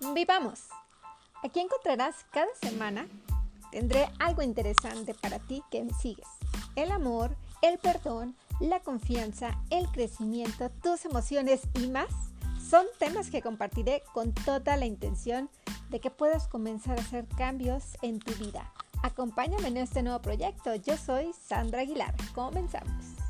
Vivamos. Aquí encontrarás cada semana, tendré algo interesante para ti que me sigues. El amor, el perdón, la confianza, el crecimiento, tus emociones y más son temas que compartiré con toda la intención de que puedas comenzar a hacer cambios en tu vida. Acompáñame en este nuevo proyecto. Yo soy Sandra Aguilar. Comenzamos.